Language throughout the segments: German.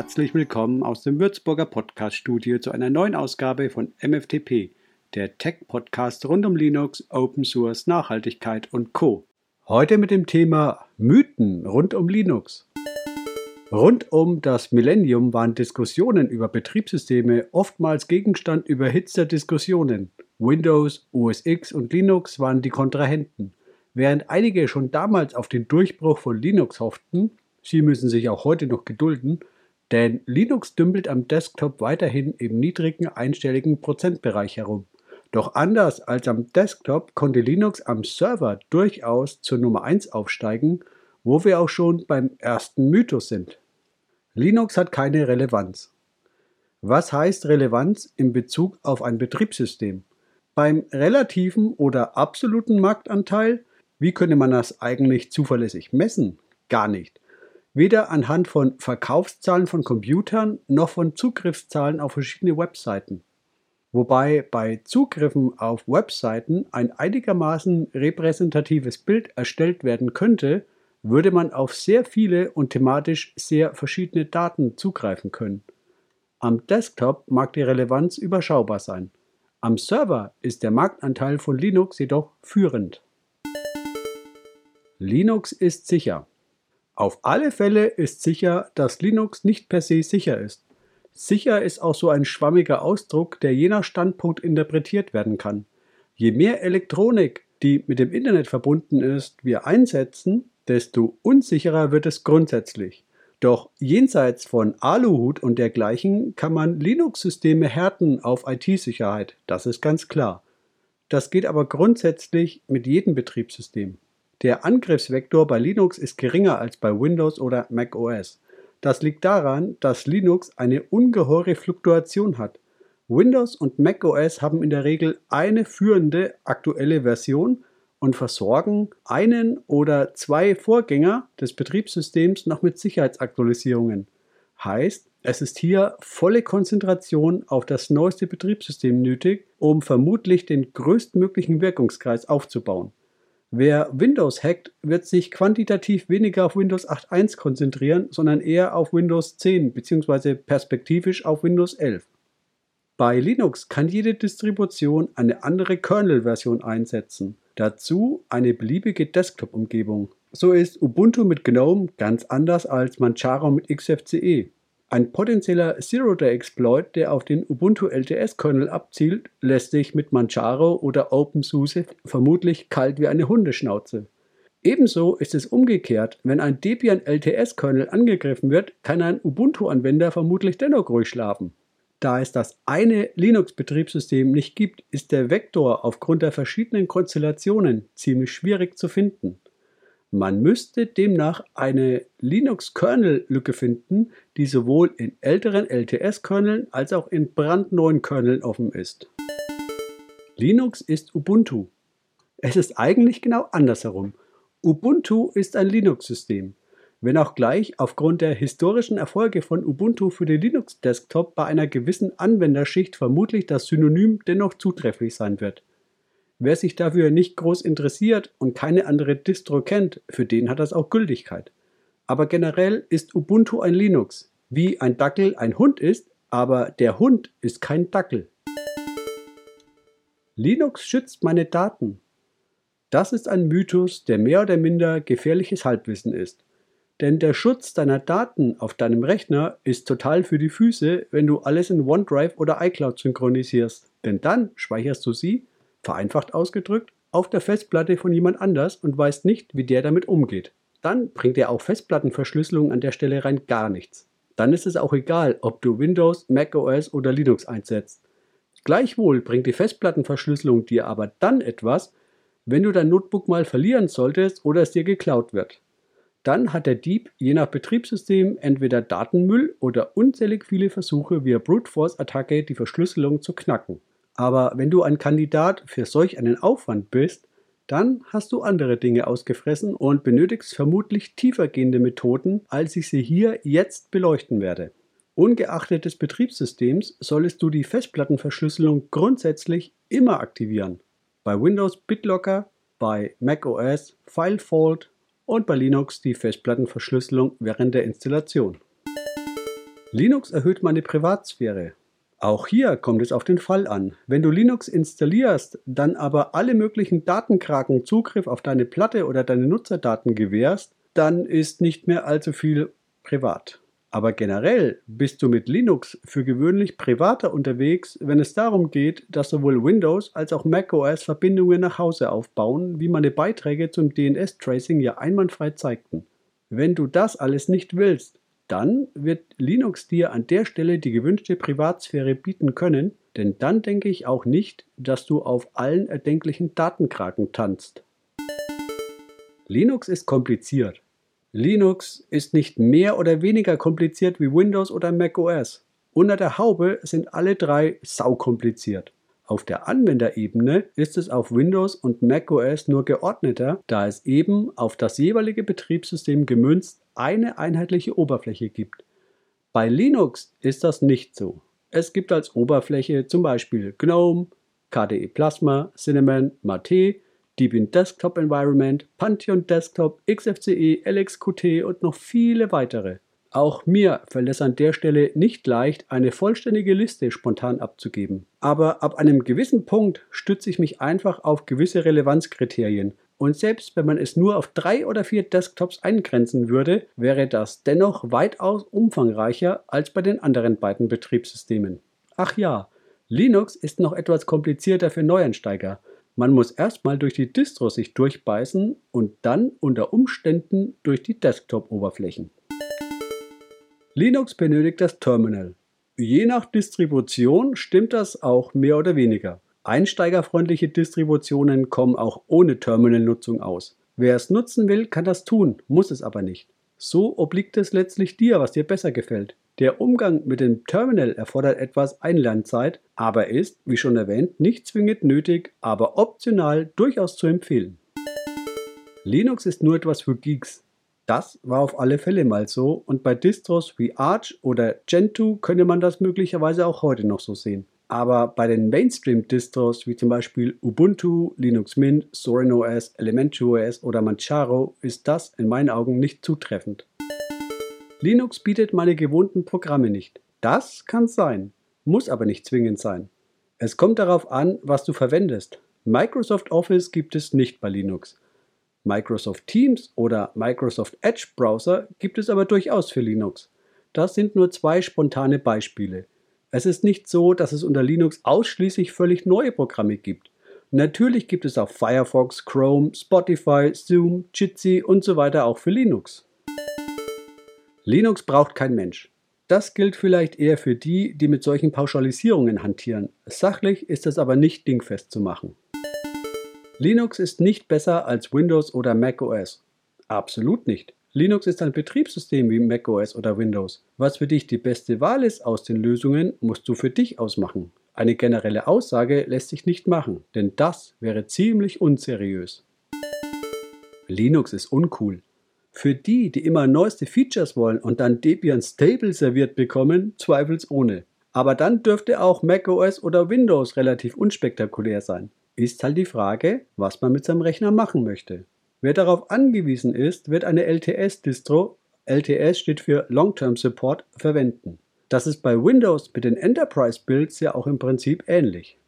Herzlich willkommen aus dem Würzburger Podcast-Studio zu einer neuen Ausgabe von MFTP, der Tech-Podcast rund um Linux, Open Source, Nachhaltigkeit und Co. Heute mit dem Thema Mythen rund um Linux. Rund um das Millennium waren Diskussionen über Betriebssysteme oftmals Gegenstand überhitzter Diskussionen. Windows, OS X und Linux waren die Kontrahenten. Während einige schon damals auf den Durchbruch von Linux hofften, sie müssen sich auch heute noch gedulden, denn Linux dümpelt am Desktop weiterhin im niedrigen einstelligen Prozentbereich herum. Doch anders als am Desktop konnte Linux am Server durchaus zur Nummer 1 aufsteigen, wo wir auch schon beim ersten Mythos sind. Linux hat keine Relevanz. Was heißt Relevanz in Bezug auf ein Betriebssystem? Beim relativen oder absoluten Marktanteil, wie könnte man das eigentlich zuverlässig messen? Gar nicht. Weder anhand von Verkaufszahlen von Computern noch von Zugriffszahlen auf verschiedene Webseiten. Wobei bei Zugriffen auf Webseiten ein einigermaßen repräsentatives Bild erstellt werden könnte, würde man auf sehr viele und thematisch sehr verschiedene Daten zugreifen können. Am Desktop mag die Relevanz überschaubar sein. Am Server ist der Marktanteil von Linux jedoch führend. Linux ist sicher. Auf alle Fälle ist sicher, dass Linux nicht per se sicher ist. Sicher ist auch so ein schwammiger Ausdruck, der je nach Standpunkt interpretiert werden kann. Je mehr Elektronik, die mit dem Internet verbunden ist, wir einsetzen, desto unsicherer wird es grundsätzlich. Doch jenseits von Aluhut und dergleichen kann man Linux-Systeme härten auf IT-Sicherheit, das ist ganz klar. Das geht aber grundsätzlich mit jedem Betriebssystem. Der Angriffsvektor bei Linux ist geringer als bei Windows oder Mac OS. Das liegt daran, dass Linux eine ungeheure Fluktuation hat. Windows und Mac OS haben in der Regel eine führende aktuelle Version und versorgen einen oder zwei Vorgänger des Betriebssystems noch mit Sicherheitsaktualisierungen. Heißt, es ist hier volle Konzentration auf das neueste Betriebssystem nötig, um vermutlich den größtmöglichen Wirkungskreis aufzubauen. Wer Windows hackt, wird sich quantitativ weniger auf Windows 8.1 konzentrieren, sondern eher auf Windows 10 bzw. perspektivisch auf Windows 11. Bei Linux kann jede Distribution eine andere Kernel-Version einsetzen. Dazu eine beliebige Desktop-Umgebung. So ist Ubuntu mit GNOME ganz anders als Manjaro mit XFCE. Ein potenzieller Zero-Day-Exploit, der auf den Ubuntu LTS-Kernel abzielt, lässt sich mit Manjaro oder OpenSUSE vermutlich kalt wie eine Hundeschnauze. Ebenso ist es umgekehrt, wenn ein Debian LTS-Kernel angegriffen wird, kann ein Ubuntu-Anwender vermutlich dennoch ruhig schlafen. Da es das eine Linux-Betriebssystem nicht gibt, ist der Vektor aufgrund der verschiedenen Konstellationen ziemlich schwierig zu finden. Man müsste demnach eine Linux-Kernel-Lücke finden, die sowohl in älteren LTS-Kerneln als auch in brandneuen Kerneln offen ist. Linux ist Ubuntu. Es ist eigentlich genau andersherum. Ubuntu ist ein Linux-System, wenn auch gleich aufgrund der historischen Erfolge von Ubuntu für den Linux-Desktop bei einer gewissen Anwenderschicht vermutlich das Synonym dennoch zutrefflich sein wird. Wer sich dafür nicht groß interessiert und keine andere Distro kennt, für den hat das auch Gültigkeit. Aber generell ist Ubuntu ein Linux, wie ein Dackel ein Hund ist, aber der Hund ist kein Dackel. Linux schützt meine Daten. Das ist ein Mythos, der mehr oder minder gefährliches Halbwissen ist. Denn der Schutz deiner Daten auf deinem Rechner ist total für die Füße, wenn du alles in OneDrive oder iCloud synchronisierst. Denn dann speicherst du sie vereinfacht ausgedrückt, auf der Festplatte von jemand anders und weißt nicht, wie der damit umgeht. Dann bringt dir auch Festplattenverschlüsselung an der Stelle rein gar nichts. Dann ist es auch egal, ob du Windows, Mac OS oder Linux einsetzt. Gleichwohl bringt die Festplattenverschlüsselung dir aber dann etwas, wenn du dein Notebook mal verlieren solltest oder es dir geklaut wird. Dann hat der Dieb je nach Betriebssystem entweder Datenmüll oder unzählig viele Versuche via Brute Force Attacke die Verschlüsselung zu knacken. Aber wenn du ein Kandidat für solch einen Aufwand bist, dann hast du andere Dinge ausgefressen und benötigst vermutlich tiefergehende Methoden, als ich sie hier jetzt beleuchten werde. Ungeachtet des Betriebssystems solltest du die Festplattenverschlüsselung grundsätzlich immer aktivieren. Bei Windows BitLocker, bei macOS FileVault und bei Linux die Festplattenverschlüsselung während der Installation. Linux erhöht meine Privatsphäre. Auch hier kommt es auf den Fall an. Wenn du Linux installierst, dann aber alle möglichen Datenkraken Zugriff auf deine Platte oder deine Nutzerdaten gewährst, dann ist nicht mehr allzu viel privat. Aber generell bist du mit Linux für gewöhnlich privater unterwegs, wenn es darum geht, dass sowohl Windows als auch macOS Verbindungen nach Hause aufbauen, wie meine Beiträge zum DNS-Tracing ja einwandfrei zeigten. Wenn du das alles nicht willst, dann wird Linux dir an der Stelle die gewünschte Privatsphäre bieten können, denn dann denke ich auch nicht, dass du auf allen erdenklichen Datenkraken tanzt. Linux ist kompliziert. Linux ist nicht mehr oder weniger kompliziert wie Windows oder macOS. Unter der Haube sind alle drei saukompliziert. Auf der Anwenderebene ist es auf Windows und macOS nur geordneter, da es eben auf das jeweilige Betriebssystem gemünzt eine einheitliche Oberfläche gibt. Bei Linux ist das nicht so. Es gibt als Oberfläche zum Beispiel GNOME, KDE Plasma, Cinnamon, Mate Debian Desktop Environment, Pantheon Desktop, XFCE, LXQT und noch viele weitere. Auch mir fällt es an der Stelle nicht leicht, eine vollständige Liste spontan abzugeben. Aber ab einem gewissen Punkt stütze ich mich einfach auf gewisse Relevanzkriterien. Und selbst wenn man es nur auf drei oder vier Desktops eingrenzen würde, wäre das dennoch weitaus umfangreicher als bei den anderen beiden Betriebssystemen. Ach ja, Linux ist noch etwas komplizierter für Neueinsteiger. Man muss erstmal durch die Distro sich durchbeißen und dann unter Umständen durch die Desktop-Oberflächen. Linux benötigt das Terminal. Je nach Distribution stimmt das auch mehr oder weniger. Einsteigerfreundliche Distributionen kommen auch ohne Terminal-Nutzung aus. Wer es nutzen will, kann das tun, muss es aber nicht. So obliegt es letztlich dir, was dir besser gefällt. Der Umgang mit dem Terminal erfordert etwas Einlernzeit, aber ist, wie schon erwähnt, nicht zwingend nötig, aber optional durchaus zu empfehlen. Linux ist nur etwas für Geeks. Das war auf alle Fälle mal so und bei Distros wie Arch oder Gentoo könnte man das möglicherweise auch heute noch so sehen. Aber bei den Mainstream-Distros wie zum Beispiel Ubuntu, Linux Mint, Zorin OS, Elementary OS oder Manjaro ist das in meinen Augen nicht zutreffend. Linux bietet meine gewohnten Programme nicht. Das kann sein, muss aber nicht zwingend sein. Es kommt darauf an, was du verwendest. Microsoft Office gibt es nicht bei Linux. Microsoft Teams oder Microsoft Edge Browser gibt es aber durchaus für Linux. Das sind nur zwei spontane Beispiele. Es ist nicht so, dass es unter Linux ausschließlich völlig neue Programme gibt. Natürlich gibt es auch Firefox, Chrome, Spotify, Zoom, Jitsi und so weiter auch für Linux. Linux braucht kein Mensch. Das gilt vielleicht eher für die, die mit solchen Pauschalisierungen hantieren. Sachlich ist es aber nicht dingfest zu machen. Linux ist nicht besser als Windows oder macOS. Absolut nicht. Linux ist ein Betriebssystem wie macOS oder Windows. Was für dich die beste Wahl ist aus den Lösungen, musst du für dich ausmachen. Eine generelle Aussage lässt sich nicht machen, denn das wäre ziemlich unseriös. Linux ist uncool. Für die, die immer neueste Features wollen und dann Debian Stable serviert bekommen, zweifelsohne. Aber dann dürfte auch macOS oder Windows relativ unspektakulär sein. Ist halt die Frage, was man mit seinem Rechner machen möchte. Wer darauf angewiesen ist, wird eine LTS-Distro, LTS steht für Long-Term Support, verwenden. Das ist bei Windows mit den Enterprise-Builds ja auch im Prinzip ähnlich.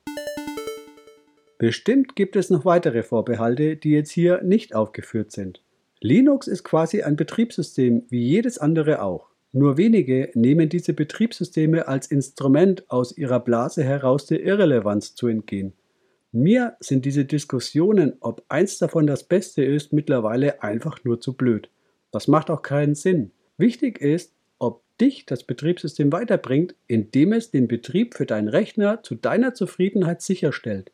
Bestimmt gibt es noch weitere Vorbehalte, die jetzt hier nicht aufgeführt sind. Linux ist quasi ein Betriebssystem wie jedes andere auch. Nur wenige nehmen diese Betriebssysteme als Instrument aus ihrer Blase heraus der Irrelevanz zu entgehen. Mir sind diese Diskussionen, ob eins davon das Beste ist, mittlerweile einfach nur zu blöd. Das macht auch keinen Sinn. Wichtig ist, ob dich das Betriebssystem weiterbringt, indem es den Betrieb für deinen Rechner zu deiner Zufriedenheit sicherstellt.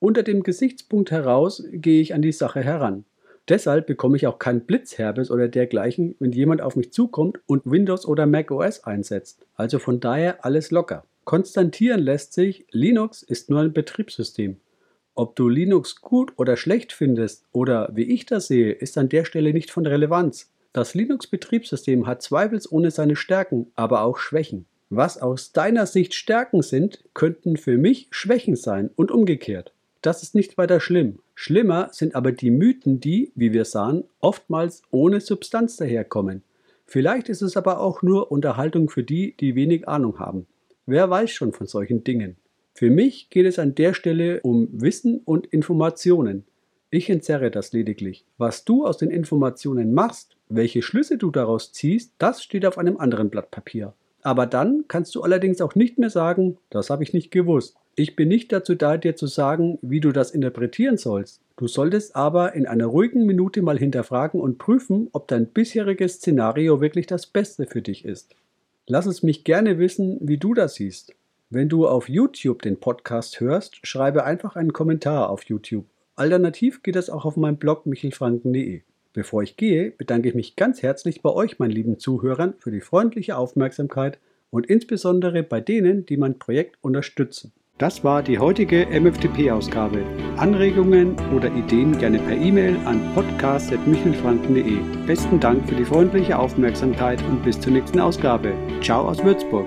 Unter dem Gesichtspunkt heraus gehe ich an die Sache heran. Deshalb bekomme ich auch kein Blitzherbes oder dergleichen, wenn jemand auf mich zukommt und Windows oder Mac OS einsetzt. Also von daher alles locker. Konstantieren lässt sich, Linux ist nur ein Betriebssystem. Ob du Linux gut oder schlecht findest oder wie ich das sehe, ist an der Stelle nicht von Relevanz. Das Linux-Betriebssystem hat zweifelsohne seine Stärken, aber auch Schwächen. Was aus deiner Sicht Stärken sind, könnten für mich Schwächen sein und umgekehrt. Das ist nicht weiter schlimm. Schlimmer sind aber die Mythen, die, wie wir sahen, oftmals ohne Substanz daherkommen. Vielleicht ist es aber auch nur Unterhaltung für die, die wenig Ahnung haben. Wer weiß schon von solchen Dingen? Für mich geht es an der Stelle um Wissen und Informationen. Ich entzerre das lediglich. Was du aus den Informationen machst, welche Schlüsse du daraus ziehst, das steht auf einem anderen Blatt Papier. Aber dann kannst du allerdings auch nicht mehr sagen, das habe ich nicht gewusst. Ich bin nicht dazu da, dir zu sagen, wie du das interpretieren sollst. Du solltest aber in einer ruhigen Minute mal hinterfragen und prüfen, ob dein bisheriges Szenario wirklich das Beste für dich ist. Lass es mich gerne wissen, wie du das siehst. Wenn du auf YouTube den Podcast hörst, schreibe einfach einen Kommentar auf YouTube. Alternativ geht es auch auf meinem Blog michelfranken.de. Bevor ich gehe, bedanke ich mich ganz herzlich bei euch, meinen lieben Zuhörern, für die freundliche Aufmerksamkeit und insbesondere bei denen, die mein Projekt unterstützen. Das war die heutige MFTP-Ausgabe. Anregungen oder Ideen gerne per E-Mail an podcast.michelfranken.de. Besten Dank für die freundliche Aufmerksamkeit und bis zur nächsten Ausgabe. Ciao aus Würzburg.